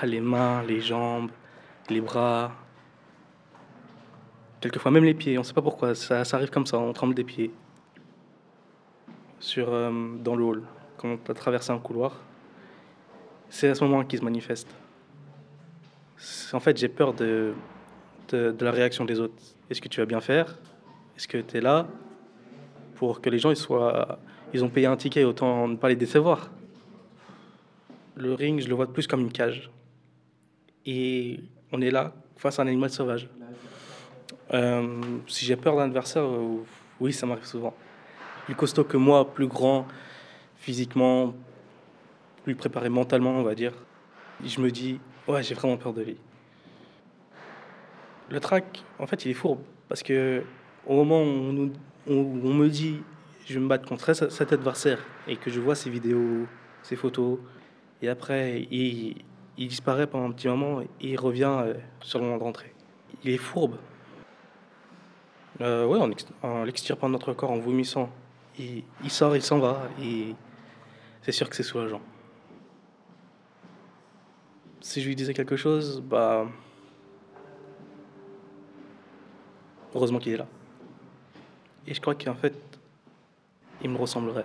ah, les mains, les jambes, les bras, quelquefois même les pieds. On ne sait pas pourquoi, ça, arrive comme ça, on tremble des pieds. Euh, dans le hall, quand on a traversé un couloir, c'est à ce moment qu'il se manifeste. En fait, j'ai peur de, la réaction des autres. Est-ce que tu vas bien faire? Est-ce que tu es là pour que les gens ils soient, ils ont payé un ticket, autant ne pas les décevoir? Le ring, je le vois plus comme une cage. Et on est là face à un animal sauvage. Euh, si j'ai peur d'un adversaire, euh, oui, ça m'arrive souvent. Plus costaud que moi, plus grand physiquement, plus préparé mentalement, on va dire. je me dis, ouais, j'ai vraiment peur de lui. Le track, en fait, il est fourbe parce que au moment où on, nous, on, me dit je vais me battre contre cet adversaire et que je vois ses vidéos, ses photos, et après il, il disparaît pendant un petit moment et il revient euh, sur le moment de rentrée. Il est fourbe. Euh, ouais, en, l'extirpant de notre corps, en vomissant. Il, il sort, il s'en va, et c'est sûr que c'est soulageant. Si je lui disais quelque chose, bah. Heureusement qu'il est là. Et je crois qu'en fait, il me ressemblerait.